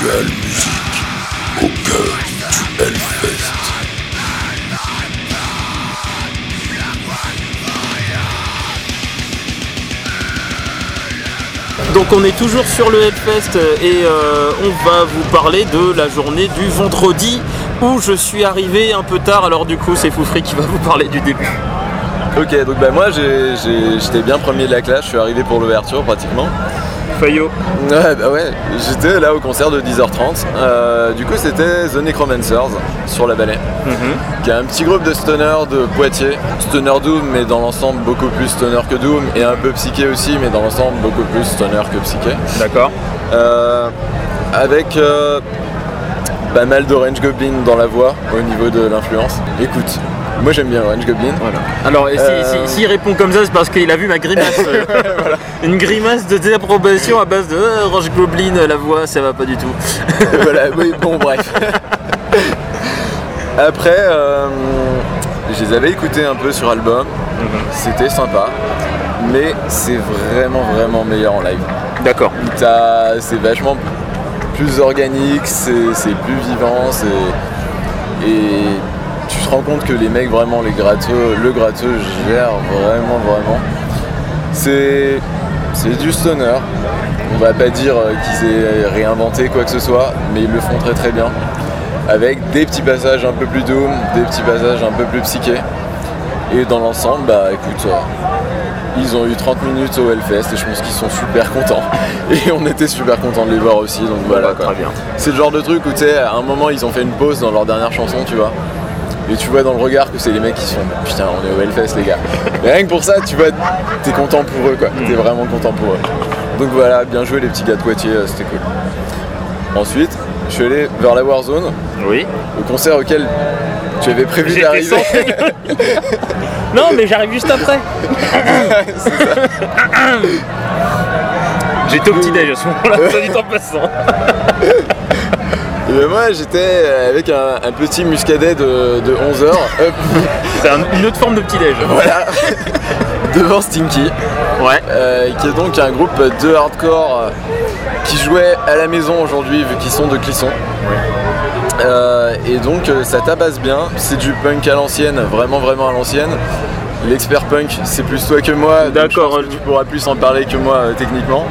Actuelle musique au cœur du Hellfest. Donc on est toujours sur le Hellfest et euh, on va vous parler de la journée du vendredi où je suis arrivé un peu tard. Alors du coup c'est Foufri qui va vous parler du début. Ok, donc bah moi j'étais bien premier de la classe, je suis arrivé pour l'ouverture pratiquement. Fayot. Ouais, bah ouais, j'étais là au concert de 10h30. Euh, du coup, c'était The Necromancers sur la balai, qui est un petit groupe de stoner de Poitiers. Stoner Doom, mais dans l'ensemble beaucoup plus stoner que Doom, et un peu psyché aussi, mais dans l'ensemble beaucoup plus stoner que psyché. D'accord. Euh, avec euh, pas mal d'Orange Goblin dans la voix au niveau de l'influence. Écoute, moi j'aime bien Orange Goblin. Alors et si- Euh. si- s'il répond comme ça c'est parce qu'il a vu ma grimace. Une grimace de désapprobation à base de euh, Roche Goblin, la voix ça va pas du tout. voilà, oui, bon, bref. Après, euh, je les avais écoutés un peu sur album, c'était sympa, mais c'est vraiment, vraiment meilleur en live. D'accord. T'as- C'est vachement plus organique, c'est c'est plus vivant, c'est- et tu te rends compte que les mecs, vraiment, les gratteux, le gratteux gère vraiment, vraiment. C'est c'est du stoner. On va pas dire euh, qu'ils aient réinventé quoi que ce soit, mais ils le font très très bien. Avec des petits passages un peu plus doom, des petits passages un peu plus psychés. Et dans l'ensemble, bah écoute, euh, ils ont eu 30 minutes au Hellfest et je pense qu'ils sont super contents. Et on était super contents de les voir aussi, donc voilà. bah, très bien. C'est le genre de truc où tu sais, à un moment ils ont fait une pause dans leur dernière chanson, tu vois. Et tu vois dans le regard que c'est les mecs qui se font putain on est au Hellfest les gars. Mais rien que pour ça tu vois t'es content pour eux quoi. T'es vraiment content pour eux. Donc voilà, bien joué les petits gars de Poitiers, euh, c'était cool. Ensuite, je suis allé vers la Warzone, Oui. au concert auquel tu avais prévu d'arriver. non mais j'arrive juste après. J'étais au petit déj à ce moment-là, dit en passant. Moi j'étais avec un, un petit muscadet de, 11 heures. C'est un- une autre forme de petit déj. voilà. Devant Stinky. Ouais. Euh, qui est donc un groupe de hardcore euh, qui jouait à la maison aujourd'hui vu qu'ils sont de Clisson. Euh, et donc euh, ça tabasse bien, c'est du punk à l'ancienne, vraiment vraiment à l'ancienne. L'expert punk, c'est plus toi que moi, D'accord. tu pourras plus en parler que moi euh, techniquement.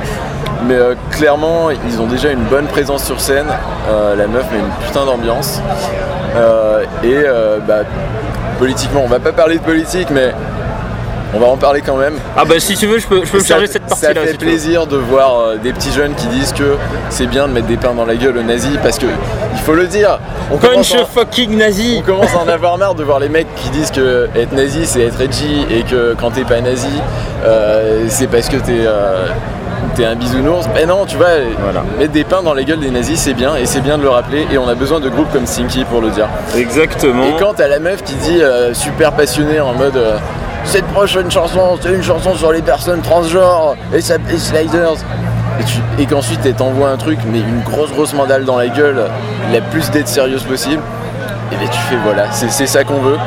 Mais euh, clairement, ils ont déjà une bonne présence sur scène. Euh, la meuf met une putain d'ambiance. Euh, et bah, politiquement, on va pas parler de politique, mais on va en parler quand même. Ah bah si tu veux je peux, je peux me charger cette partie-là. Ça fait si plaisir de voir des petits jeunes qui disent que c'est bien de mettre des pains dans la gueule aux nazis parce que il faut le dire. On Punch fucking nazi on commence à en avoir marre de voir les mecs qui disent que être nazi c'est être edgy et que quand t'es pas nazi euh, c'est parce que t'es euh, t'es un bisounours. Mais non, tu vois, Voilà. mettre des pains dans la gueule des nazis c'est bien et c'est bien de le rappeler et on a besoin de groupes comme Stinky pour le dire. Exactement. Et quand t'as la meuf qui dit euh, super passionnée en mode euh, cette prochaine chanson c'est une chanson sur les personnes transgenres et ça et Sliders et, tu- et qu'ensuite elle t'envoie un truc mais une grosse grosse mandale dans la gueule la plus d'être sérieuse possible et bien tu fais voilà c'est c'est ça qu'on veut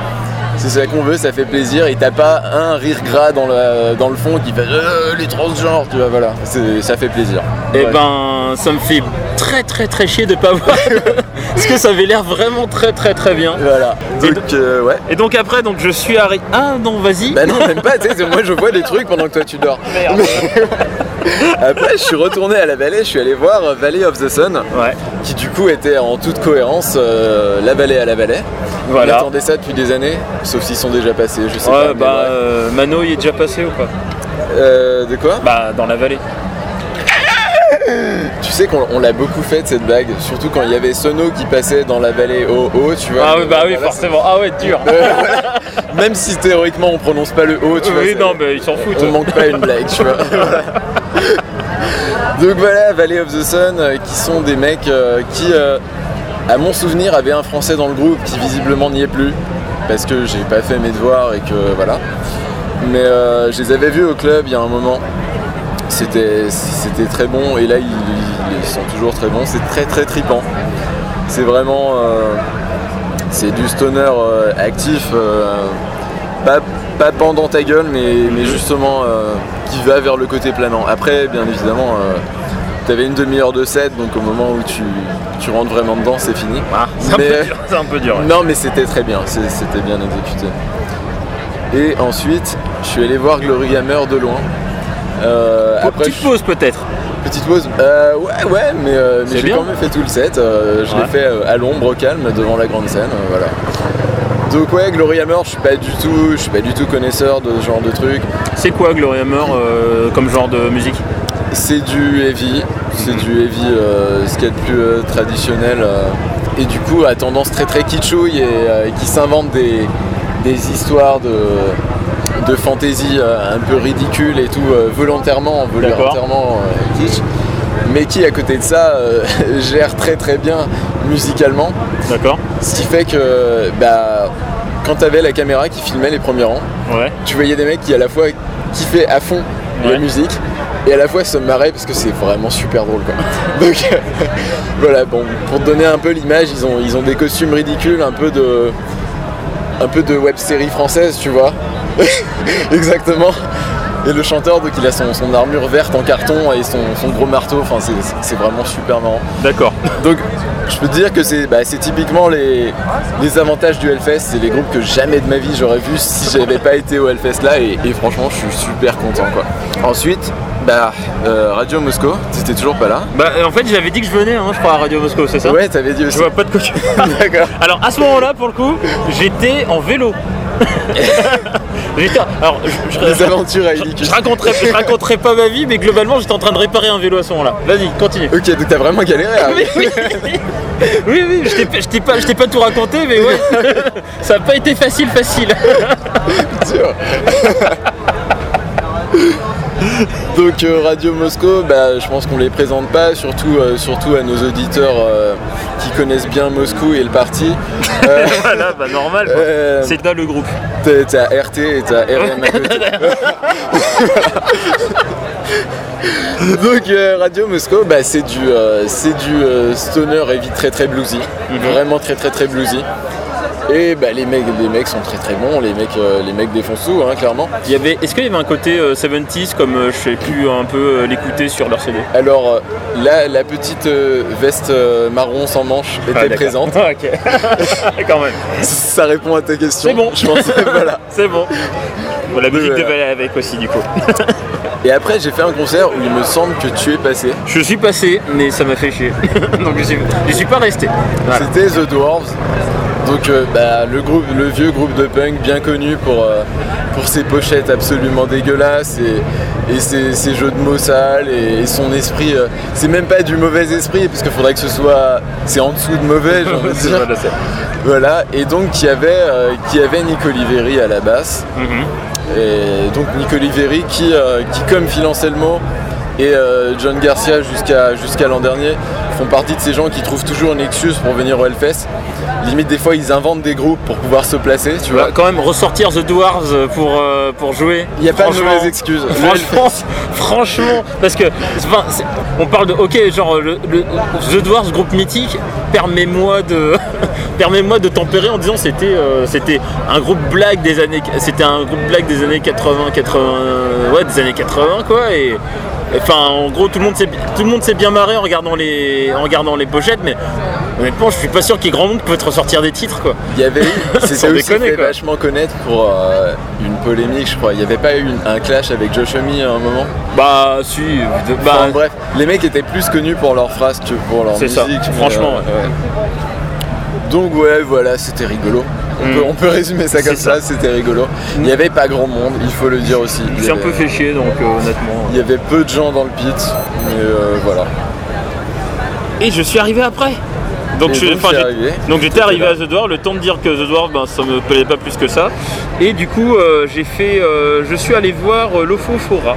c'est ça qu'on veut, ça fait plaisir et t'as pas un rire gras dans le, dans le fond qui fait Euh, les transgenres, tu vois, voilà, ça fait plaisir. Eh Ouais. ben, ça me fait très très très chier de pas voir. Parce que ça avait l'air vraiment très très très bien. Voilà, Et donc euh, ouais. Et donc après, donc je suis arrivé. Ah non, vas-y. Bah non, même pas, tu sais, moi je vois des trucs pendant que toi tu dors. Merde. Après, je suis retourné à la vallée, je suis allé voir Valley of the Sun, Ouais. qui du coup était en toute cohérence euh, la vallée à la vallée. On Voilà. attendait ça depuis des années, sauf s'ils sont déjà passés, je sais Ouais, pas. bah euh, Mano il est déjà passé ou pas? Euh, de quoi? Bah dans la vallée. Tu sais qu'on on l'a beaucoup fait cette blague, surtout quand il y avait Sono qui passait dans la vallée au haut, tu vois. Ah oui, bah oui, Voilà. forcément. Ah ouais, dur. Même si théoriquement on prononce pas le haut, tu vois. oui, non, mais ils s'en foutent. On manque pas une blague, tu vois. Donc voilà, Valley of the Sun, euh, qui sont des mecs euh, qui, euh, à mon souvenir, avaient un français dans le groupe qui visiblement n'y est plus, parce que j'ai pas fait mes devoirs et que voilà. Mais je les avais vus au club il y a un moment. C'était très bon et là ils, ils- sont toujours très bons. C'est très très tripant. C'est vraiment c'est du stoner actif, pas, pas pendant ta gueule, mais, mais justement euh, qui va vers le côté planant. Après, bien évidemment, euh, avais une demi-heure de set, donc au moment où tu, tu rentres vraiment dedans, c'est fini. Ah, c'est un, un peu dur. ouais. Non, mais c'était très bien, c'était bien exécuté. Et ensuite, je suis allé voir Glory Hammer de loin. Euh, après, Petite je- pause peut-être. petite pause. Euh, ouais, ouais, mais, euh, j'ai quand même fait tout le set. je Ouais. l'ai fait à l'ombre, au calme, devant la grande scène. voilà. Donc ouais, Glory Hammer, je suis pas du tout, je suis pas du tout connaisseur de ce genre de truc. C'est quoi Glory Hammer euh, comme genre de musique C'est du heavy, c'est du heavy, euh, ce qu'il y a de plus euh, traditionnel, euh, et du coup à tendance très très kitschouille et qui s'invente des, des histoires de, de fantasy euh, un peu ridicules et tout, volontairement, volontairement kitsch, mais qui à côté de ça euh, gère très très bien musicalement, D'accord. Ce qui fait que bah, quand tu avais la caméra qui filmait les premiers rangs, Ouais. tu voyais des mecs qui à la fois kiffaient à fond Ouais. la musique et à la fois se marraient parce que c'est vraiment super drôle quoi. Donc voilà, bon, pour te donner un peu l'image, ils ont, ils ont des costumes ridicules, un peu de un peu de web série française, tu vois. Exactement. Et le chanteur, donc il a son, son armure verte en carton et son, son gros marteau, enfin c'est- c'est vraiment super marrant. D'accord. Donc je peux te dire que c'est bah, typiquement les, les avantages du Hellfest, c'est les groupes que jamais de ma vie j'aurais vu si j'avais pas été au Hellfest là et, et franchement je suis super content quoi. Ensuite, bah euh, Radio Moscow, t'étais toujours pas là Bah en fait j'avais dit que je venais, hein, je crois, à Radio Moscou, c'est ça Ouais t'avais dit aussi. Je vois pas de quoi tu D'accord. Alors à ce moment-là, pour le coup, j'étais en vélo. Alors, je, je- Les aventures à je- raconterai, je raconterai pas ma vie, mais globalement, j'étais en train de réparer un vélo à ce moment-là. Vas-y, continue. Ok donc t'as vraiment galéré à Oui, oui, oui, oui, je t'ai- je t'ai pas, je t'ai pas tout raconté, mais ouais, ça a pas été facile, facile. sûr. Donc euh, Radio Moscow, bah, je pense qu'on les présente pas, surtout, euh, surtout à nos auditeurs euh, qui connaissent bien Moscou et le parti. Voilà, bah normal. C'est là le groupe. T'as RT et t'as RM à côté. Donc euh, Radio Moscow, bah, c'est du, euh, c'est du euh, stoner heavy très très bluesy, vraiment très très très bluesy. Et bah, les, mecs, les mecs sont très très bons, les mecs, euh, les mecs défoncent tout, hein, clairement. Il y avait, est-ce qu'il y avait un côté euh, 70s comme euh, je sais plus un peu euh, l'écouter sur leur CD Alors euh, là, la petite euh, veste euh, marron sans manche était Ah, présente. ok. Quand même. Ça répond à ta question. C'est bon. Je pense. voilà. C'est bon. Bon, la musique devait aller avec aussi du coup. Et après, j'ai fait un concert où il me semble que tu es passé. Je suis passé, mais ça m'a fait chier. Donc je suis, je suis pas resté. Voilà. C'était The Dwarves. Donc euh, bah, le, groupe, le vieux groupe de punk bien connu pour, euh, pour ses pochettes absolument dégueulasses et, et ses, ses jeux de mots sales et, et son esprit. euh, c'est même pas du mauvais esprit parce qu'il faudrait que ce soit. C'est en dessous de mauvais, j'ai envie de dire. Voilà, et donc y avait, euh, qui avait Nico Oliveri à la basse. Mhm. Et donc Nico Oliveri qui, euh, qui comme Phil Anselmo et euh, John Garcia jusqu'à l'an dernier font partie de ces gens qui trouvent toujours une excuse pour venir au Hellfest. Limite des fois ils inventent des groupes pour pouvoir se placer, tu vois. quand même ressortir The Dwarves pour, euh, pour jouer. Il n'y a pas de mauvaises excuses. Franchement, franchement, parce que enfin, on parle de ok, genre le, le- The Dwarves groupe mythique, permets-moi de permets-moi de tempérer en disant c'était euh, c'était un groupe blague des années c'était un groupe blague des années 80 80 ouais des années 80 quoi et Enfin, en gros, tout le monde s'est tout le monde s'est bien marré en regardant les en regardant les pochettes, mais honnêtement, je suis pas sûr qu'il y ait grand monde qui peut te ressortir des titres, quoi. Il y avait eu, c'était aussi déconner, fait quoi. vachement connaître pour euh, une polémique, je crois. Il n'y avait pas eu une- un clash avec Josh Homme à un moment? Bah, si, de- bah, Enfin, bref, les mecs étaient plus connus pour leurs phrases que pour leur C'est musique. ça, franchement, ouais. Donc ouais, voilà, c'était rigolo. On, Mm. peut, on peut résumer ça comme C'est ça, ça. c'était rigolo. Il n'y avait pas grand monde, il faut le dire aussi. J'ai un peu fait chier, donc euh, honnêtement. Il y avait peu de gens dans le pit, mais euh, voilà. Et je suis arrivé après. Donc, j'ai- arrivé. donc j'étais arrivé à The Dwarf, le temps de dire que The Dwarf, ben, ça me plaisait pas plus que ça. Et du coup, euh, j'ai fait, euh, je suis allé voir euh, l'Ophofora.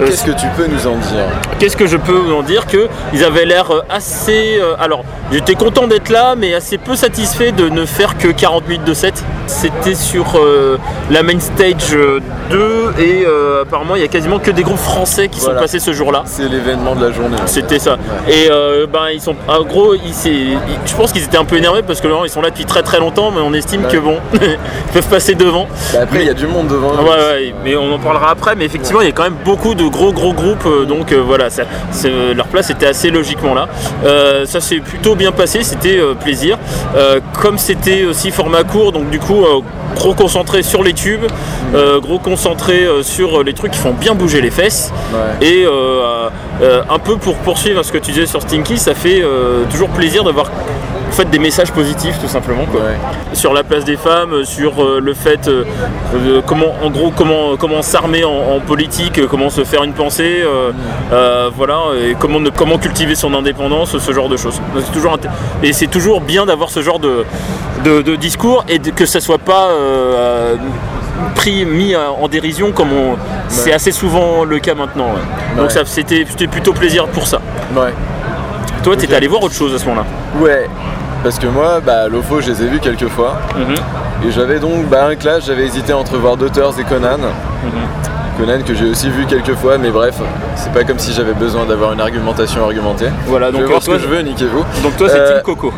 Euh, Qu'est-ce que tu peux nous en dire? Qu'est-ce que je peux vous en dire que ils avaient l'air assez. euh, alors, J'étais content d'être là, mais assez peu satisfait de ne faire que 40 minutes de set. C'était sur euh, la main stage euh, 2 et euh, apparemment il y a quasiment que des groupes français qui Voilà. sont passés ce jour-là. C'est l'événement de la journée. C'était ça. Et euh, ben ils sont, en gros, ils, c'est- ils- je pense qu'ils étaient un peu énervés parce que là, ils sont là depuis très très longtemps, mais on estime Ouais. que bon, ils peuvent passer devant. Bah, après, il y a du monde devant. Ouais, ouais, mais on en parlera après. Mais effectivement, il y a quand même beaucoup de gros gros groupes, euh, donc euh, voilà, ça- c'est- leur place était assez logiquement là. Euh, ça s'est plutôt bien passé, c'était euh, plaisir. Euh, comme c'était aussi format court, donc du coup, euh, gros concentré sur les tubes, euh, gros concentré sur les trucs qui font bien bouger les fesses. Ouais. Et euh, euh, un peu pour poursuivre ce que tu disais sur Stinky, ça fait toujours plaisir d'avoir en fait, des messages positifs tout simplement. Quoi. Ouais. Sur la place des femmes, sur euh, le fait, euh, euh, comment, en gros, comment, comment s'armer en, en politique, euh, comment se faire une pensée, euh, euh, voilà, et comment, ne- comment cultiver son indépendance, ce genre de choses. C'est toujours et c'est toujours bien d'avoir ce genre de, de, de discours et de- que ça soit pas euh, pris, mis euh, en dérision comme on, c'est assez souvent le cas maintenant. ouais. Donc ça, c'était, plutôt plaisir pour ça. Toi, t'étais allé voir autre chose à ce moment-là? Ouais. Parce que moi, bah, l'OFO, je les ai vus quelques fois. Et j'avais donc bah, un clash, j'avais hésité entre voir Daughters et Conan. Conan que j'ai aussi vu quelques fois, mais bref, c'est pas comme si j'avais besoin d'avoir une argumentation argumentée. Voilà, je donc vais voir ce toi, que je veux, niquez-vous. donc toi, c'est Euh, Team Coco. Euh,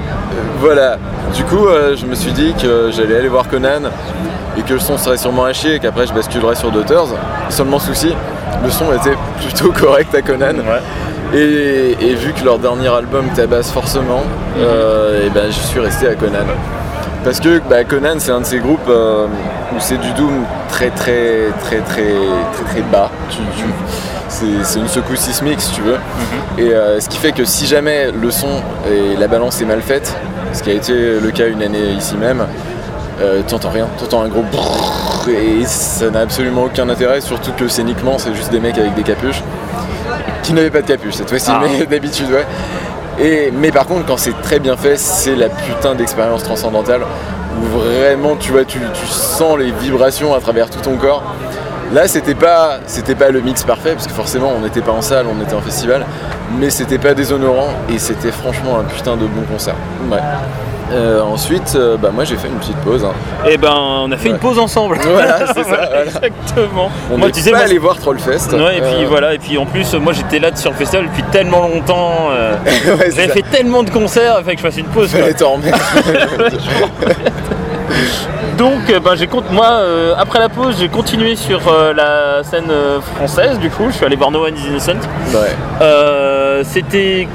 Voilà, du coup, euh, je me suis dit que j'allais aller voir Conan et que le son serait sûrement à chier et qu'après je basculerais sur Daughters. Seulement souci, le son était plutôt correct à Conan. Et, et vu que leur dernier album tabasse forcément, euh, et ben, je suis resté à Conan. Parce que bah, Conan c'est un de ces groupes euh, où c'est du doom très très très très très très bas. Tu- tu- c'est, une secousse sismique si tu veux. Et euh, ce qui fait que si jamais le son et la balance est mal faite, ce qui a été le cas une année ici même, euh, t'entends rien, t'entends un gros brrrr et ça n'a absolument aucun intérêt, surtout que scéniquement c'est juste des mecs avec des capuches qui n'avaient pas de capuche cette fois-ci, Ah. mais d'habitude ouais. Et, mais par contre quand c'est très bien fait, c'est la putain d'expérience transcendantale où vraiment tu vois, tu, tu sens les vibrations à travers tout ton corps. Là c'était pas c'était pas le mix parfait parce que forcément on n'était pas en salle, on était en festival, mais c'était pas déshonorant et c'était franchement un putain de bon concert. Ouais. Euh, ensuite, euh, bah moi j'ai fait une petite pause. hein. Et ben, on a fait une pause ensemble. Voilà, c'est ça, voilà. Exactement. On moi, tu sais, pas moi, allé voir Trollfest. Ouais, et puis Euh, voilà, et puis en plus, moi j'étais là sur le festival depuis tellement longtemps. ouais, J'avais fait tellement de concerts, il fallait que je fasse une pause. Fallait t'en. Donc, ben, j'ai moi, euh, après la pause, j'ai continué sur euh, la scène euh, française. Du coup, je suis allé voir No One Is Innocent. ouais. C'était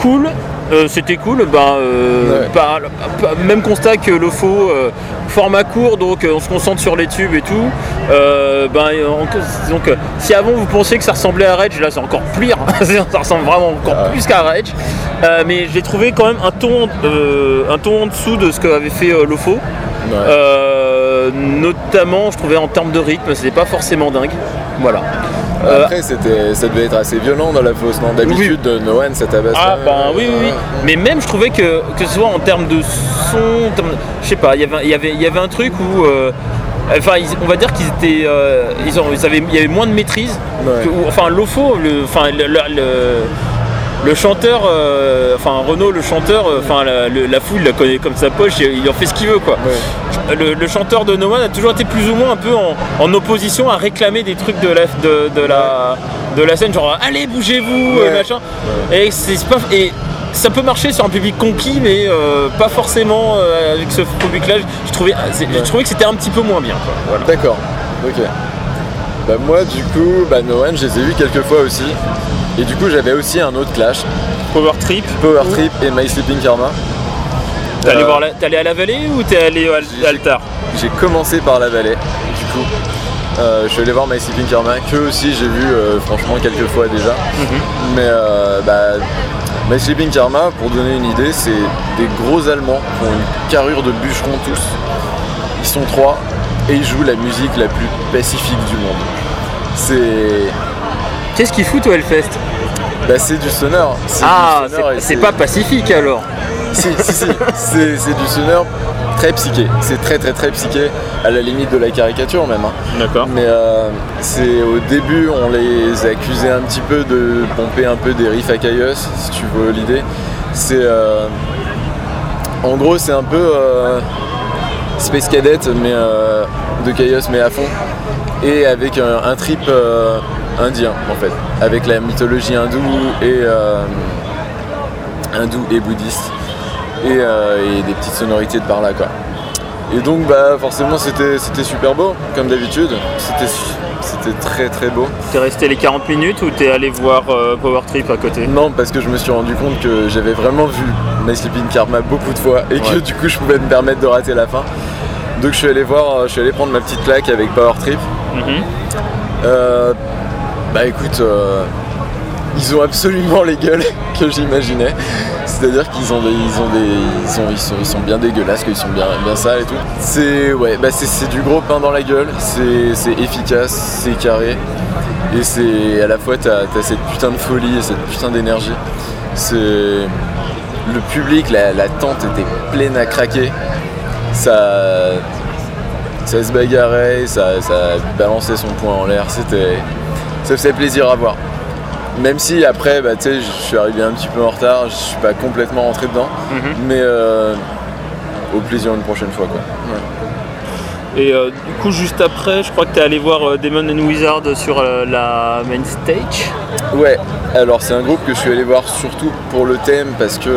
cool. Euh, c'était cool, bah, euh, Ouais. même constat que le faux format court, donc euh, on se concentre sur les tubes et tout. Euh, euh, donc, euh, si avant vous pensiez que ça ressemblait à Rage, là c'est encore pire, ça ressemble vraiment encore ouais. plus qu'à Rage. Euh, mais j'ai trouvé quand même un ton, euh, un ton en dessous de ce qu'avait fait euh, Lofo. Ouais. Euh, notamment, je trouvais en termes de rythme, c'était pas forcément dingue. Voilà. Euh, Après, c'était, ça devait être assez violent dans la fosse, non D'habitude, de No One, ça tabasse. Ah pas, ben euh, oui, oui, oui. Mais même je trouvais que, que ce soit en termes de son, je sais pas, il y avait- y avait, il y avait un truc où, euh, enfin, ils- on va dire qu'ils étaient, euh, ils, ont, ils avaient, il y avait moins de maîtrise. Ouais. que- enfin, Lofo, le, enfin, le, le- le- le chanteur, euh, enfin Renaud, le chanteur, euh, enfin la, la foule la connaît comme sa poche, et il en fait ce qu'il veut quoi. Ouais. Le, le chanteur de No One a toujours été plus ou moins un peu en, en opposition à réclamer des trucs de la, de, de la, de la scène, genre allez bougez-vous, Ouais. machin. Et, c'est pas, et ça peut marcher sur un public conquis, mais euh, pas forcément euh, avec ce public-là. Je trouvais, c'est- je trouvais que c'était un petit peu moins bien. Voilà. D'accord, ok. Bah, moi, du coup, bah, No One, je les ai vus quelques fois aussi. Et du coup, j'avais aussi un autre clash Power Trip. Power Trip et My Sleeping Karma. T'es allé, Euh, voir la- t'es allé à la vallée ou t'es allé à J'ai- l'altar J'ai commencé par la vallée, du coup. Euh, je suis allé voir My Sleeping Karma, que aussi j'ai vu euh, franchement quelques fois déjà. Mais euh, bah, My Sleeping Karma, pour donner une idée, c'est des gros Allemands qui ont une carrure de bûcherons tous. Ils sont trois et ils jouent la musique la plus pacifique du monde. C'est Qu'est-ce qu'il fout au Hellfest? Bah, c'est du sonore. C'est Ah, du sonore et c'est pas pacifique alors. Si, si, si. C'est, du sonore très psyché. C'est très, très, très psyché, à la limite de la caricature même. hein. D'accord. Mais euh, c'est au début, on les accusait un petit peu de pomper un peu des riffs à Caius, si tu veux l'idée. C'est. euh, en gros, c'est un peu. euh, Space Cadet, mais euh, de Chaos, mais à fond. Et avec un, trip euh, indien, en fait. Avec la mythologie hindoue et. euh, hindoue et bouddhiste. Et, des petites sonorités de par là, quoi. Et donc, bah, forcément, c'était super beau, comme d'habitude. C'était très très beau. T'es resté les 40 minutes ou t'es allé voir euh, Power Trip à côté Non, parce que je me suis rendu compte que j'avais vraiment vu My Sleeping Karma beaucoup de fois et que du coup je pouvais me permettre de rater la fin. Donc je suis allé voir, euh, je suis allé prendre ma petite claque avec Power Trip. Mhm. Euh, bah écoute, ils ont absolument les gueules que j'imaginais. C'est-à-dire qu'ils ont ils ont ils sont, bien dégueulasses, qu'ils sont bien, bien sales et tout. C'est ouais, bah c'est, du gros pain dans la gueule. C'est, efficace, c'est carré, et c'est à la fois t'as, t'as cette putain de folie et cette putain d'énergie. C'est le public, la, la tente était pleine à craquer. Ça, ça se bagarrait, ça, ça balançait son poing en l'air, c'était. Ça faisait plaisir à voir. Même si après, bah, tu je suis arrivé un petit peu en retard, je suis pas complètement rentré dedans, Mhm. mais euh, au plaisir une prochaine fois quoi. Ouais. Et euh, du coup, juste après, je crois que t'es allé voir euh, Demon and Wizard sur la main stage. Ouais, alors c'est un groupe que je suis allé voir surtout pour le thème parce que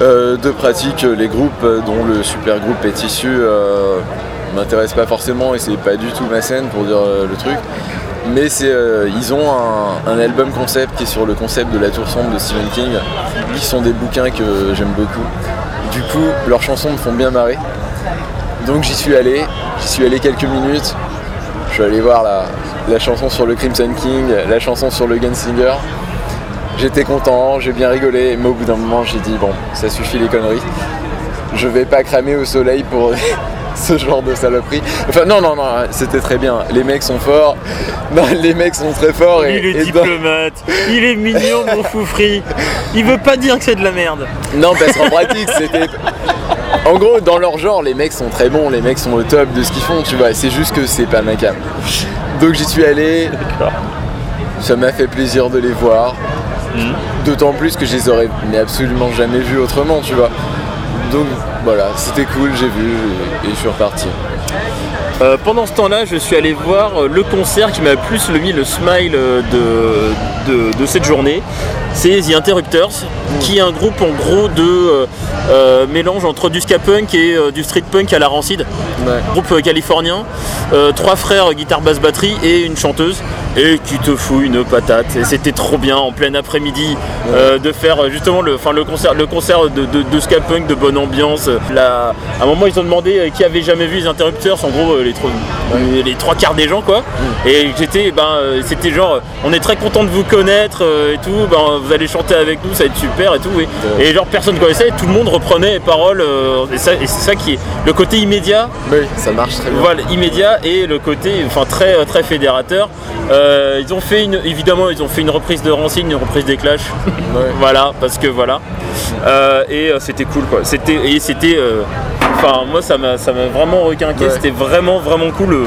euh, de pratique, les groupes dont le super groupe est issu m'intéressent pas forcément et c'est pas du tout ma scène pour dire le truc. Mais euh, ils ont un, album concept qui est sur le concept de la tour sombre de Stephen King, qui sont des bouquins que j'aime beaucoup. Du coup, leurs chansons me font bien marrer. Donc j'y suis allé, j'y suis allé quelques minutes. Je suis allé voir la, la chanson sur le Crimson King, la chanson sur le Gunslinger. J'étais content, j'ai bien rigolé, mais au bout d'un moment j'ai dit bon, ça suffit les conneries. Je vais pas cramer au soleil pour ce genre de saloperie. Enfin non non non, c'était très bien. Les mecs sont forts. Non, les mecs sont très forts et, il est et dans- diplomate, il est mignon, mon foufri. Il veut pas dire que c'est de la merde. Non, parce qu'en pratique, c'était. En gros, dans leur genre, les mecs sont très bons, les mecs sont au top de ce qu'ils font, tu vois. C'est juste que c'est pas ma cam. Donc j'y suis allé. Ça m'a fait plaisir de les voir. Mhm. D'autant plus que je les aurais mais absolument jamais vus autrement, tu vois. Donc voilà, c'était cool, j'ai vu et, et je suis reparti. Euh, pendant ce temps-là, je suis allé voir euh, le concert qui m'a plus le mis le smile euh, de, de, de cette journée. C'est The Interrupters, qui est un groupe en gros de euh, mélange entre du ska punk et euh, du street punk à la rancide. Ouais. Groupe californien, trois frères guitare basse batterie et une chanteuse et qui te fout une patate et c'était trop bien en plein après-midi euh, de faire euh, justement le, enfin, le concert, le concert de, de, de ska punk de bonne ambiance. La- à un moment ils ont demandé euh, qui avait jamais vu les interrupteurs, en gros les, trois, les trois quarts des gens quoi. Et j'étais, ben c'était genre on est très content de vous connaître et tout, ben, vous allez chanter avec nous, ça va être super et tout. Et, et genre personne connaissait, tout le monde reprenait les paroles et, ça- et c'est ça qui est le côté immédiat Oui, ça marche très bien. voilà, immédiat et le côté enfin très très fédérateur. Euh, ils ont fait une évidemment ils ont fait une reprise de Rancine, une reprise des Clash. Ouais. voilà, parce que voilà. Euh, et euh, c'était cool quoi. C'était et c'était euh, enfin moi ça m'a ça m'a vraiment requinqué, Ouais. c'était vraiment vraiment cool le,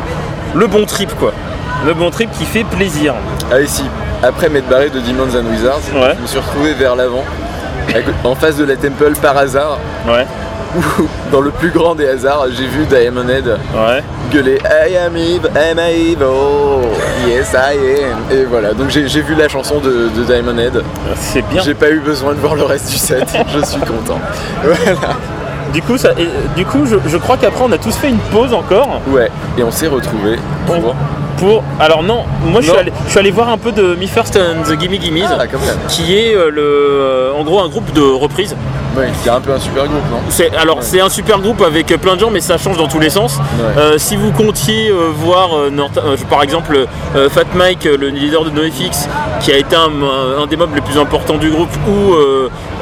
le bon trip quoi. Le bon trip qui fait plaisir. Ah ici, après m'être barré de Demons and Wizards, Ouais. je me suis retrouvé vers l'avant, en face de la Temple par hasard, Ouais. Où dans le plus grand des hasards, j'ai vu Diamond Head Ouais. gueuler I am evil, am I evil, yes I am. Et voilà, donc j'ai vu la chanson de, de Diamond Head. C'est bien. J'ai pas eu besoin de voir le reste du set, je suis content. Voilà. Du coup ça et, du coup je, je crois qu'après on a tous fait une pause encore. Ouais, et on s'est retrouvés pour. Pour alors non, moi je suis, allé, je suis allé voir un peu de Me First and the Gimme Gimmes. Ah, qui est euh, le, euh, en gros un groupe de reprises. Ouais, a un peu un super groupe, non? C'est, alors c'est un super groupe avec plein de gens, mais ça change dans tous les sens. Ouais. Euh, si vous comptiez euh, voir euh, par exemple Fat Mike, le leader de NoFX, qui a été un, un des membres les plus importants du groupe, ou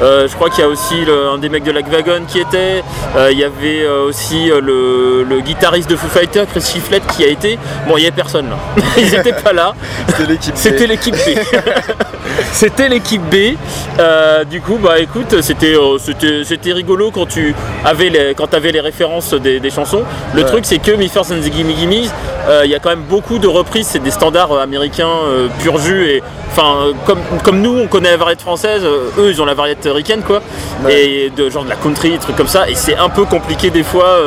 je crois qu'il y a aussi le- un des mecs de Lagwagon qui était. Il y avait aussi le, le guitariste de Foo Fighters, Chris Shiflett, qui a été. Bon, il n'y avait personne là. Ils n'étaient pas là. C'était l'équipe. C'était l'équipe B. C'était l'équipe B. Euh, du coup, bah écoute, c'était euh, c'était rigolo quand tu avais les quand avais les références des, des chansons. Le Ouais. truc, c'est que Me First and the Gimme Gimme, euh, il y a quand même beaucoup de reprises. C'est des standards américains pur jus et enfin comme comme nous, on connaît la variété française. eux, ils ont la variété ricaine, quoi. Ouais. Et de genre de la country, des trucs comme ça. Et c'est un peu compliqué des fois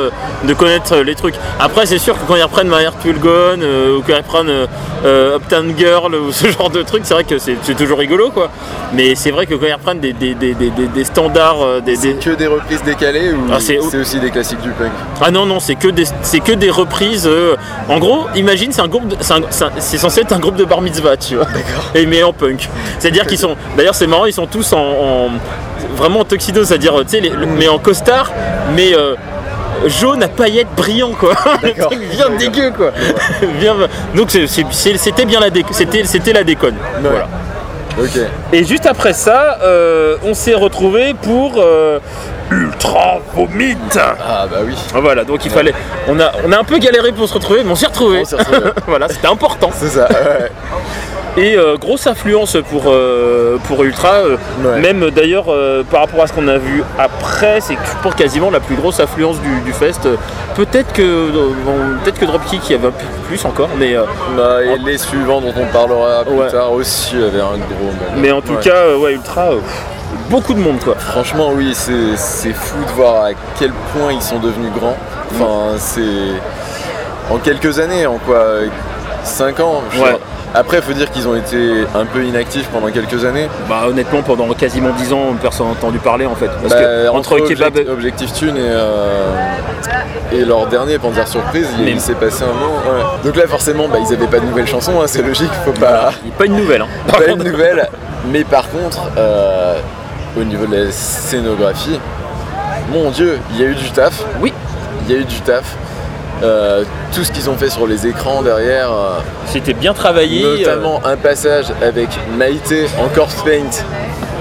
de connaître les trucs. Après, c'est sûr que quand ils reprennent My Heart Will Go On euh, ou quand ils reprennent Uptown Girl ou ce genre de trucs, c'est vrai que c'est c'est toujours rigolo, quoi. Mais c'est vrai que quand ils reprennent des, des, des, des, standards, euh, des, des- Que des reprises décalées ou Ah, c'est- c'est aussi des classiques du punk ah non non, c'est que des c'est que des reprises. euh, En gros, imagine, c'est un groupe, de- c'est un- c'est c'est censé être un groupe de bar mitzvah, tu vois. Et mais en punk. C'est-à-dire qu'ils sont, d'ailleurs c'est marrant, ils sont tous en, en- vraiment en tuxedo, c'est-à-dire tu sais, les- le- mais en costard, mais euh, jaune à paillettes brillant quoi. Le D'accord. truc bien dégueu quoi. Bien- donc c'est- c'est- c'est- c'était bien la déco- c'était c'était la déconne. Voilà. Et juste après ça, euh, on s'est retrouvé pour euh, Ultra Vomit. Ah bah oui. Voilà, donc il fallait. On a, on a un peu galéré pour se retrouver, mais on s'est retrouvé. On voilà, c'était important. C'est ça. ouais. Et euh, grosse influence pour, euh, pour Ultra. euh, Ouais. Même d'ailleurs, par rapport à ce qu'on a vu après, c'est pour quasiment la plus grosse influence du, du fest. Peut-être que, bon, peut-être que Dropkick, y avait un peu plus encore, mais, Bah, et les suivants dont on parlera plus Ouais. tard aussi avaient un gros moment. mais en tout Ouais. cas, ouais, Ultra, beaucoup de monde quoi. Franchement, oui, c'est fou de voir à quel point ils sont devenus grands. Enfin, c'est. En quelques années, en quoi 5 ans je Ouais. Après, il faut dire qu'ils ont été un peu inactifs pendant quelques années. Bah honnêtement, pendant quasiment 10 ans, personne n'a entendu parler en fait. Parce Bah, que entre Object- Kebab. Objectif Tune et, euh, et leur dernier Panzer Surprise, il, s'est passé un moment. ouais. Donc là, forcément, bah, ils n'avaient pas de nouvelles chansons, hein, c'est logique, faut pas. Il a pas une nouvelle. Hein. Par pas contre- une nouvelle. Mais par contre, euh, au niveau de la scénographie, mon dieu, il y a eu du taf. Oui. Il y a eu du taf. Euh, tout ce qu'ils ont fait sur les écrans derrière, euh, C'était bien travaillé. euh, notamment un passage avec Maïté en corpse paint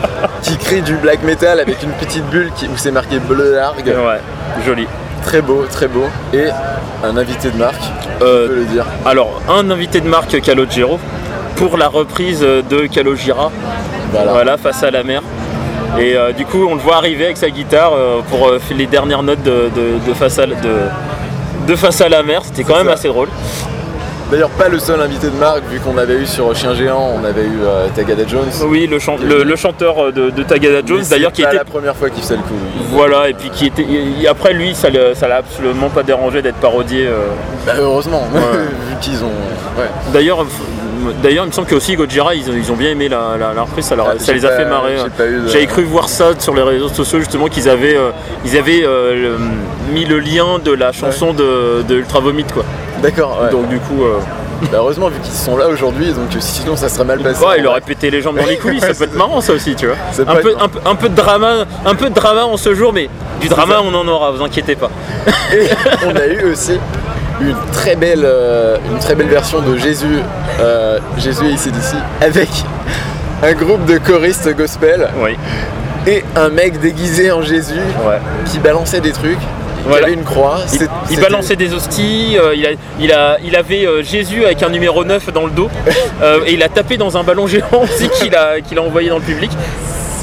qui crie du black metal avec une petite bulle qui- où c'est marqué bleu largue. ouais, joli. Très beau, très beau. Et un invité de marque, on peut le dire. Alors, un invité de marque Calogero pour la reprise de Calogero, Voilà. voilà. face à la mer. Et du coup, on le voit arriver avec sa guitare pour faire les dernières notes de, de- de face, à, de, de face à la mer. C'était quand même ça. assez drôle. D'ailleurs, pas le seul invité de marque, vu qu'on avait eu sur Chien Géant, on avait eu euh, Tagada Jones. Oui, le, chan- le, le chanteur de, de Tagada Jones, d'ailleurs, qui pas était. la première fois qu'il faisait le coup. lui. Voilà, et puis qui était. et après, lui, ça l'a absolument pas dérangé d'être parodié. euh. Bah, heureusement, vu qu'ils ont. Ouais. D'ailleurs, d'ailleurs, il me semble que aussi Gojira, ils, ils ont bien aimé la, la- la reprise, ça, leur- Ah, ça les a fait marrer. hein. de- J'avais cru voir ça sur les réseaux sociaux justement qu'ils avaient, euh, ils avaient euh, le- mis le lien de la chanson de, de Ultra Vomit quoi. D'accord, ouais. Donc du coup, euh, Bah, heureusement, vu qu'ils sont là aujourd'hui, donc euh, sinon ça serait mal passé. ouais, il aurait pété les jambes dans les coulisses, ça peut être marrant ça aussi, tu vois. Un peu, être- un, peu, un peu de drama, un peu de drama en ce jour, mais du drama on en aura, vous inquiétez pas. Et on a eu aussi une très belle, euh, une très belle version de Jésus, euh, Jésus et ICDC, avec un groupe de choristes gospel Oui. et un mec déguisé en Jésus Ouais. qui balançait des trucs, Voilà. avait une croix. Il, il balançait des hosties, euh, il, a, il, a, il avait euh, Jésus avec un numéro 9 dans le dos, euh, et il a tapé dans un ballon géant aussi qu'il a, qu'il a envoyé dans le public.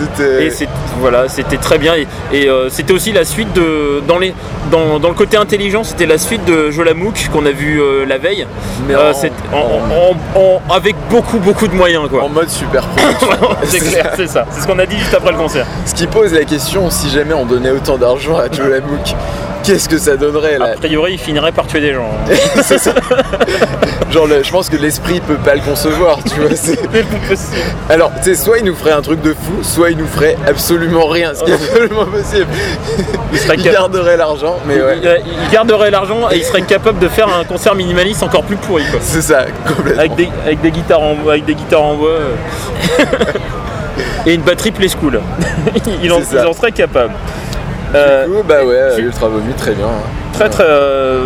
C'était. Et c'est- voilà, c'était très bien. Et, et, euh, c'était aussi la suite de. Dans, les, dans, dans le côté intelligent, c'était la suite de Jolamouk qu'on a vu euh, la veille. Mais Euh, en- avec beaucoup, beaucoup de moyens, quoi. en mode super c'est clair, c'est ça. C'est ce qu'on a dit juste après le concert. Ce qui pose la question, si jamais on donnait autant d'argent à Joe Lamouk, qu'est-ce que ça donnerait là A priori, il finirait par tuer des gens. hein. C'est ça. Genre, le- je pense que l'esprit peut pas le concevoir, tu vois. c'est- possible. Alors, tu sais, soit il nous ferait un truc de fou, soit il nous ferait absolument rien, ce qui est absolument possible. Il serait Il garderait l'argent, mais ouais, Il, il garderait l'argent et il serait capable de faire un concert minimaliste encore plus pourri, quoi. c'est ça, complètement. Avec des, avec des guitares en avec des guitares en bois euh. et une batterie play school. en, il en serait capable. Euh, Du coup, bah ouais, tu- Ultra Vomi, très bien. hein. très très euh,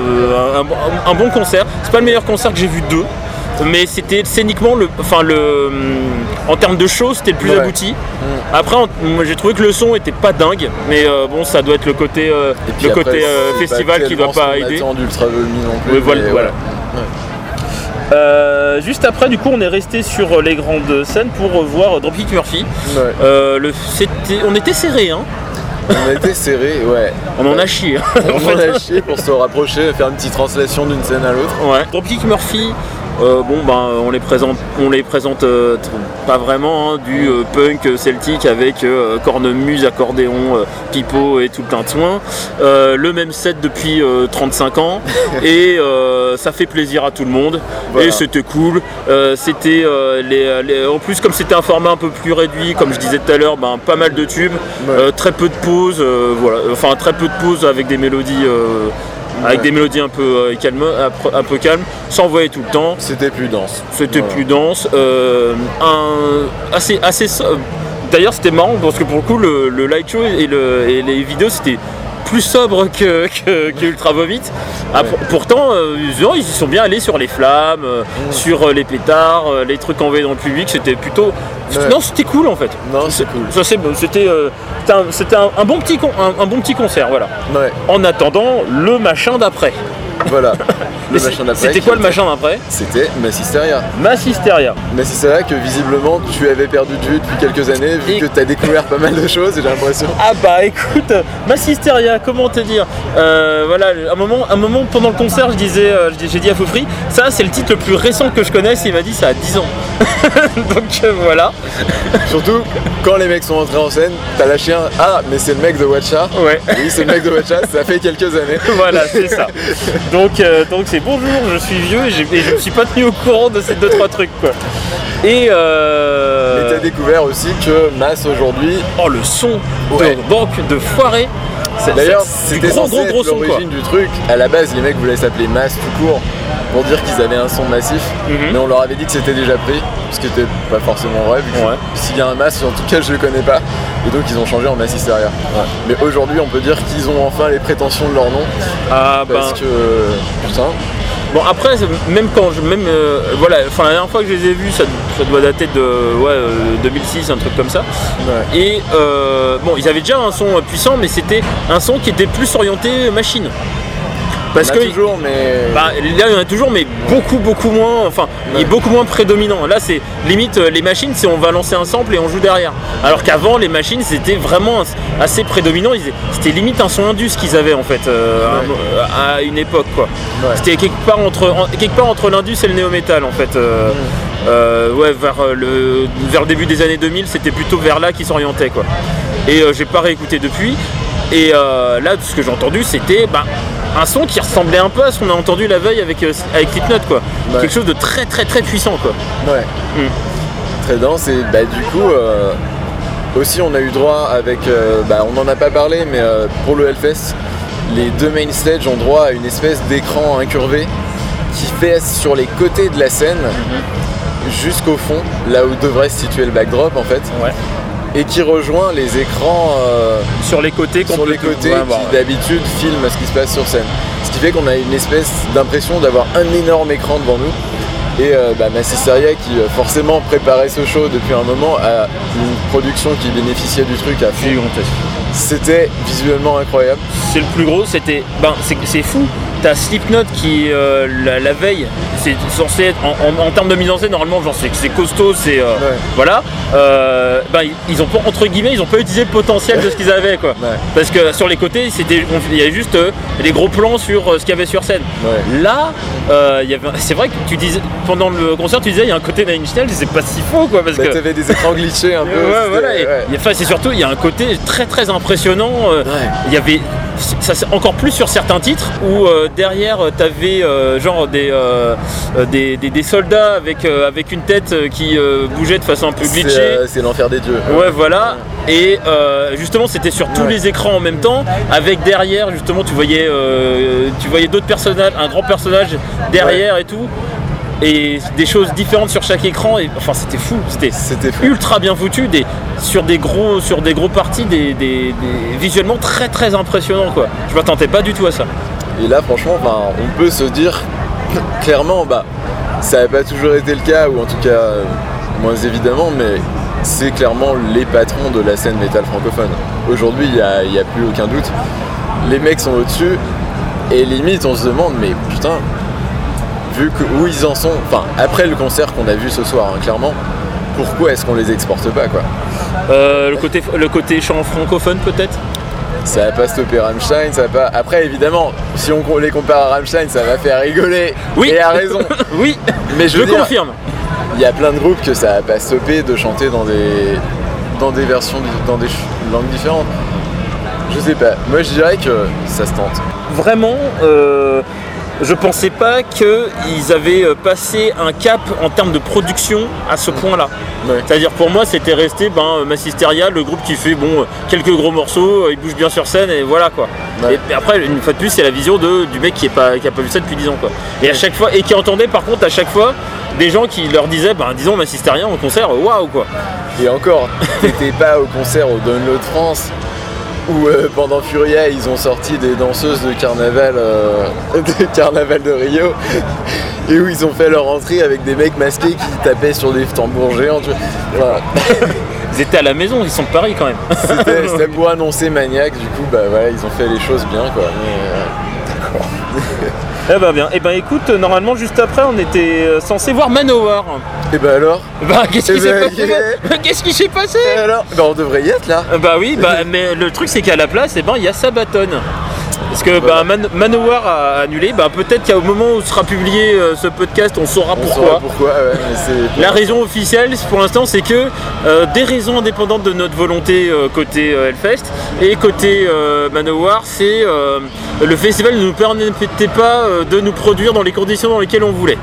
un, bon concert. C'est pas le meilleur concert que j'ai vu d'eux, mais c'était scéniquement le, enfin le, en termes de show, c'était le plus Ouais. abouti. Après, en- moi, j'ai trouvé que le son était pas dingue, mais euh, bon, ça doit être le côté, euh, le après, côté euh, festival qui doit pas aider. attend d'Ultra Vomi non plus. Oui, voilà, mais voilà. Euh, juste après, du coup, on est resté sur les grandes scènes pour voir Dropkick Murphy. Ouais. Euh, le, on était serré, hein. On a été serré, ouais. On en a chié. hein. On en a chié pour se rapprocher, faire une petite translation d'une scène à l'autre. Ouais. Dropkick Murphy, euh, bon ben on les présente, on les présente euh, pas vraiment hein, du euh, punk celtique avec cornemuse, accordéon, pipeau et tout le tintouin. Euh, le même set depuis euh, 35 ans et ça fait plaisir à tout le monde Voilà. et c'était cool. C'était les, les- en plus comme c'était un format un peu plus réduit, comme je disais tout à l'heure, ben, pas mal de tubes, Ouais. très peu de pauses, voilà, enfin très peu de pauses avec des mélodies. Avec des mélodies un peu euh, calmes, un peu- calmes, sans voyer tout le temps. C'était plus dense. C'était Voilà. plus dense. euh, un, assez, assez. D'ailleurs, c'était marrant parce que pour le coup, le, le light show et, le- et les vidéos, c'était plus sobre que, que, que Ultra Vomit. Ah, Ouais. pour- pourtant, euh, ils y sont bien allés sur les flammes, euh, sur euh, les pétards, les trucs envoyés dans le public. C'était plutôt. Ouais. Non, c'était cool en fait. Non, c'est cool. Ça, c'est- C'était un, c'était un- un bon petit con- un- un bon petit concert, voilà. Ouais, En attendant, le machin d'après. Voilà. Le machin d'après. C'était quoi le machin d'après C'était Massisteria. Mass Hysteria. Massisteria que visiblement tu avais perdu de vue depuis quelques années, vu Et- que tu as découvert pas mal de choses, j'ai l'impression. Ah bah écoute, Mass Hysteria, comment te dire Euh, Voilà, un moment, un moment pendant le concert, je disais, euh, j'ai dit à Foufri, ça c'est le titre le plus récent que je connaisse, et il m'a dit ça a 10 ans. Donc euh, voilà, Surtout quand les mecs sont entrés en scène, t'as lâché un Ah, mais c'est le mec de Watcha. ouais. Oui, c'est le mec de Watcha, ça fait quelques années. voilà, c'est ça. Donc euh, donc c'est bonjour, je suis vieux et, je me suis pas tenu au courant de ces deux trois trucs quoi. Et euh... T'as découvert aussi que Mass aujourd'hui, oh le son Ouais. de banque de foiré. C'est- d'ailleurs, c'était gros gros gros quoi. l'origine du truc. À la base, les mecs voulaient s'appeler Mass tout court pour dire qu'ils avaient un son massif, Mhm. mais on leur avait dit que c'était déjà pris, ce qui était pas forcément vrai. vu que Ouais. S'il y a un Mass, en tout cas, je le connais pas. Et donc, ils ont changé en Mass Hysteria. Mais aujourd'hui, on peut dire qu'ils ont enfin les prétentions de leur nom Ah ben, parce que putain. Bon après même quand je même euh, voilà enfin la dernière fois que je les ai vus ça, ça doit dater de ouais euh, 2006 un truc comme ça Ouais. et euh, bon ils avaient déjà un son euh, puissant mais c'était un son qui était plus orienté machine parce a que toujours, mais bah, là il y en a toujours mais beaucoup beaucoup moins enfin il est beaucoup moins prédominant. Là c'est limite euh, les machines c'est on va lancer un sample et on joue derrière. Alors qu'avant les machines c'était vraiment as- assez prédominant. C'était limite un son indus qu'ils avaient en fait euh, à mo- à, une époque quoi. C'était quelque part entre en- quelque part entre l'indus et le néo-metal en fait euh, euh, ouais vers euh, le vers le début des années 2000 c'était plutôt vers là qu'ils s'orientaient quoi. Et euh, j'ai pas réécouté depuis. Et euh, là tout ce que j'ai entendu c'était bah, un son qui ressemblait un peu à ce qu'on a entendu la veille avec, euh, avec Slipknot quoi. Ouais. Quelque chose de très très très puissant quoi. Ouais. Mm. Très dense et bah du coup euh, aussi on a eu droit avec euh, bah, on n'en a pas parlé mais euh, pour le Hellfest les deux main stage ont droit à une espèce d'écran incurvé qui fait sur les côtés de la scène jusqu'au fond là où devrait se situer le backdrop en fait Ouais. Et qui rejoint les écrans euh, Sur les côtés sur les complètement. côtés Ouais, qui d'habitude filment ce qui se passe sur scène. Ce qui fait qu'on a une espèce d'impression d'avoir un énorme écran devant nous. Et euh, bah, Massisteria qui euh, forcément préparait ce show depuis un moment a une production qui bénéficiait du truc à fond. Gigantesque. C'était visuellement incroyable. C'est le plus gros, c'était. Ben, c'est fou. T'as Slipknot qui, euh, la, la veille, c'est censé être. En, en- en termes de mise en scène, normalement, genre, c'est costaud, c'est. euh, Ouais. Voilà. Euh, ben, ils- ont pas, entre guillemets, ils ont pas utilisé le potentiel de ce qu'ils avaient, quoi. Ouais. Parce que sur les côtés, c'était, il y avait juste les gros plans sur ce qu'il y avait sur scène. Ouais. Là, c'est vrai que tu disais, pendant le concert, tu disais, il y a un côté Nine Inch c'est pas si faux, quoi, parce Bah, que. T'avais des écrans glitchés un peu. Ouais, voilà. et- enfin, c'est surtout, il y a un côté très très impressionnant. euh, Ouais. Il y avait, ça encore plus sur certains titres où euh, derrière euh, t'avais euh, genre des, euh, des, des- des soldats avec avec une tête qui bougeait de façon un peu C'est glitchée. c'est l'enfer des dieux. Ouais, voilà. Et justement, c'était sur tous Ouais. les écrans en même temps, avec derrière, justement, tu voyais, tu voyais d'autres personnages, un grand personnage derrière et tout, et des choses différentes sur chaque écran. Et enfin, c'était fou. C'était ultra bien foutu, des, sur des gros, sur des gros parties, des, des- des- visuellement très très impressionnant quoi. Je m'attendais pas du tout à ça. Et là, franchement, on peut se dire clairement, bah, ça n'a pas toujours été le cas, ou en tout cas, euh, moins évidemment, mais c'est clairement les patrons de la scène métal francophone. Aujourd'hui, il n'y a plus aucun doute. Les mecs sont au-dessus, et limite, on se demande, mais putain, vu que, où ils en sont, enfin après le concert qu'on a vu ce soir, hein, clairement, pourquoi est-ce qu'on les exporte pas quoi? Euh, le, côté, le côté chant francophone peut-être? Ça va pas stopper Rammstein, ça va pas. Après évidemment, si on les compare à Rammstein, ça va faire rigoler. Oui. Et à raison. Oui, Mais je je dire, confirme. il y a plein de groupes que ça va pas stopper de chanter dans des dans des versions dans des langues différentes. Je sais pas. Moi je dirais que ça se tente. Vraiment, euh, je pensais pas qu'ils avaient euh, passé un cap en termes de production à ce point-là. Ouais. C'est-à-dire pour moi c'était resté ben, euh, Massisteria, le groupe qui fait bon euh, quelques gros morceaux, il bouge bien sur scène et voilà quoi. Ouais. Et, et après une fois de plus c'est la vision de, du mec qui est pas qui a pas vu ça depuis 10 ans quoi. Et à chaque fois et qui entendait par contre à chaque fois des gens qui leur disaient ben disons Massisteria en concert waouh quoi. Et encore, t'étais pas au concert au Download France où euh, pendant Furia ils ont sorti des danseuses de carnaval euh, de carnaval de Rio et où ils ont fait leur entrée avec des mecs masqués qui tapaient sur des tambours géants. tu vois. Voilà. Ils étaient à la maison, ils sont de Paris quand même. C'était pour annoncer Maniac, du coup bah voilà ils ont fait les choses bien quoi. Mais, euh, Eh ben bien. Eh ben écoute, normalement juste après on était euh, censé voir Manowar. et bah alors Bah qu'est-ce qui Eh s'est ben, passé yeah. Qu'est-ce qui s'est passé Et alors Bah on devrait y être là Bah oui, bah, mais le truc c'est qu'à la place, eh ben, il y a Sabaton. Parce que bah, Voilà. Man- Manowar a annulé, bah, peut-être qu'au moment où sera publié euh, ce podcast, on saura On pourquoi. saura pourquoi, ouais, mais c'est. La raison officielle pour l'instant c'est que euh, des raisons indépendantes de notre volonté euh, côté Hellfest et côté Manowar, c'est le festival ne nous permettait pas de nous produire dans les conditions dans lesquelles on voulait.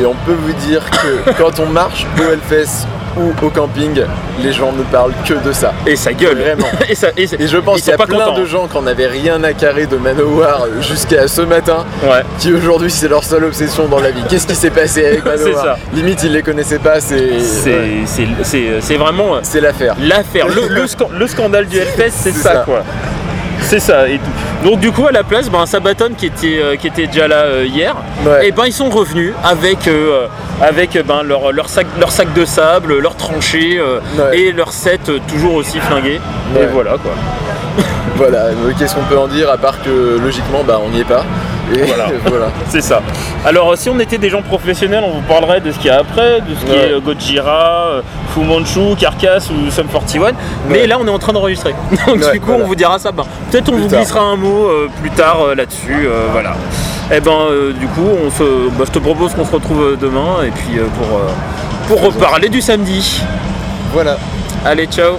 Et on peut vous dire que quand on marche au Hellfest ou au camping, les gens ne parlent que de ça. Et ça gueule. Vraiment. et, ça, et, Et je pense qu'il y a pas plein contents. de gens qui en avaient rien à carrer de Manowar jusqu'à ce matin, Ouais. qui aujourd'hui c'est leur seule obsession dans la vie. Qu'est-ce qui s'est passé avec C'est Manowar ça. Limite ils les connaissaient pas, c'est C'est ouais. vraiment euh, c'est l'affaire. l'affaire, le, le scan- le scandale du Hellfest, c'est ça. quoi. C'est ça. Et tout. Donc du coup à la place, ben, Sabaton qui était, euh, qui était déjà là euh, hier, Ouais. et ben ils sont revenus avec, euh, avec ben, leur, leur, sac, leur sac de sable, leur tranchée Ouais. et leur set toujours aussi flingué. Et voilà quoi. Voilà, qu'est-ce qu'on peut en dire à part que logiquement bah on n'y est pas. Et Voilà. voilà. C'est ça. Alors euh, si on était des gens professionnels, on vous parlerait de ce qu'il y a après, de ce qui Ouais. est euh, Gojira, euh, Fu Manchu, Carcass ou Sum 41. Mais Ouais. là on est en train d'enregistrer. Donc Ouais, du coup voilà. on vous dira ça. Ben, Peut-être on Plus vous tard. glissera un mot euh, plus tard euh, là-dessus. euh, voilà. Et ben euh, du coup on se, bah, je te propose qu'on se retrouve demain et puis euh, pour, euh, pour reparler du samedi. Voilà. Allez ciao